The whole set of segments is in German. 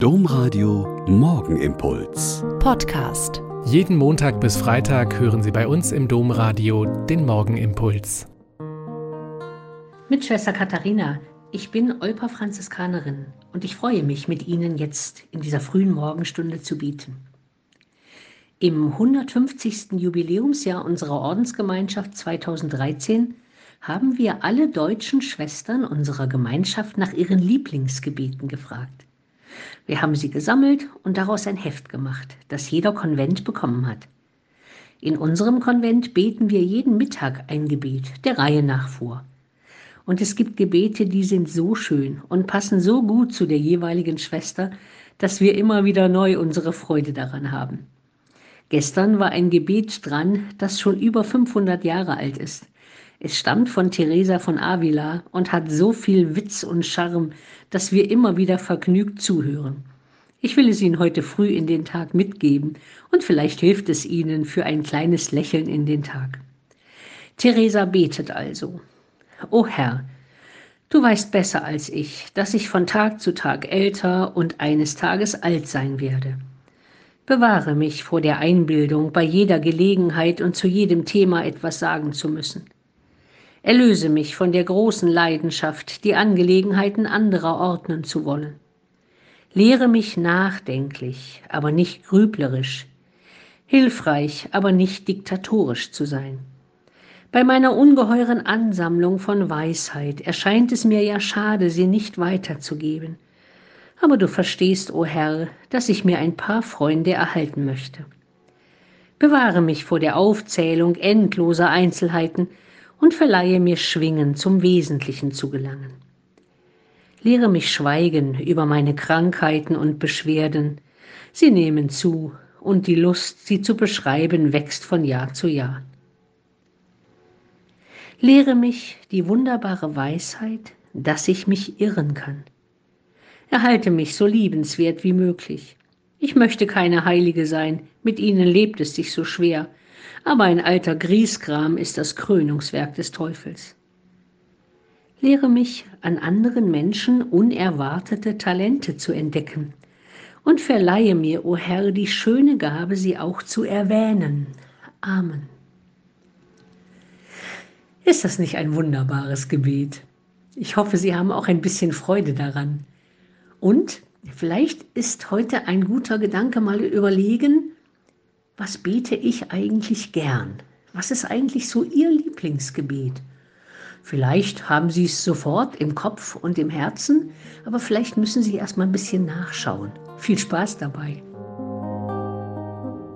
Domradio Morgenimpuls. Podcast. Jeden Montag bis Freitag hören Sie bei uns im Domradio den Morgenimpuls. Mit Schwester Katharina. Ich bin Olper Franziskanerin und ich freue mich, mit Ihnen jetzt in dieser frühen Morgenstunde zu bieten. Im 150. Jubiläumsjahr unserer Ordensgemeinschaft 2013 haben wir alle deutschen Schwestern unserer Gemeinschaft nach ihren Lieblingsgebeten gefragt. Wir haben sie gesammelt und daraus ein Heft gemacht, das jeder Konvent bekommen hat. In unserem Konvent beten wir jeden Mittag ein Gebet, der Reihe nach vor. Und es gibt Gebete, die sind so schön und passen so gut zu der jeweiligen Schwester, dass wir immer wieder neu unsere Freude daran haben. Gestern war ein Gebet dran, das schon über 500 Jahre alt ist. Es stammt von Teresa von Avila und hat so viel Witz und Charme, dass wir immer wieder vergnügt zuhören. Ich will es Ihnen heute früh in den Tag mitgeben und vielleicht hilft es Ihnen für ein kleines Lächeln in den Tag. Teresa betet also. O Herr, du weißt besser als ich, dass ich von Tag zu Tag älter und eines Tages alt sein werde. Bewahre mich vor der Einbildung, bei jeder Gelegenheit und zu jedem Thema etwas sagen zu müssen. Erlöse mich von der großen Leidenschaft, die Angelegenheiten anderer ordnen zu wollen. Lehre mich nachdenklich, aber nicht grüblerisch, hilfreich, aber nicht diktatorisch zu sein. Bei meiner ungeheuren Ansammlung von Weisheit erscheint es mir ja schade, sie nicht weiterzugeben. Aber du verstehst, o oh Herr, dass ich mir ein paar Freunde erhalten möchte. Bewahre mich vor der Aufzählung endloser Einzelheiten, und verleihe mir Schwingen, zum Wesentlichen zu gelangen. Lehre mich schweigen über meine Krankheiten und Beschwerden. Sie nehmen zu, und die Lust, sie zu beschreiben, wächst von Jahr zu Jahr. Lehre mich die wunderbare Weisheit, dass ich mich irren kann. Erhalte mich so liebenswert wie möglich. Ich möchte keine Heilige sein, mit ihnen lebt es sich so schwer, aber ein alter Griesgram ist das Krönungswerk des Teufels. Lehre mich, an anderen Menschen unerwartete Talente zu entdecken und verleihe mir, o oh Herr, die schöne Gabe, sie auch zu erwähnen. Amen. Ist das nicht ein wunderbares Gebet? Ich hoffe, Sie haben auch ein bisschen Freude daran. Und vielleicht ist heute ein guter Gedanke mal überlegen, was bete ich eigentlich gern? Was ist eigentlich so Ihr Lieblingsgebet? Vielleicht haben Sie es sofort im Kopf und im Herzen, aber vielleicht müssen Sie erst mal ein bisschen nachschauen. Viel Spaß dabei.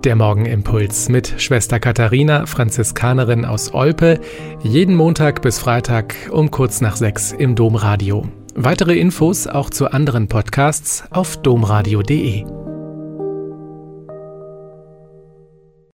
Der Morgenimpuls mit Schwester Katharina, Franziskanerin aus Olpe, jeden Montag bis Freitag um kurz nach sechs im Domradio. Weitere Infos auch zu anderen Podcasts auf domradio.de.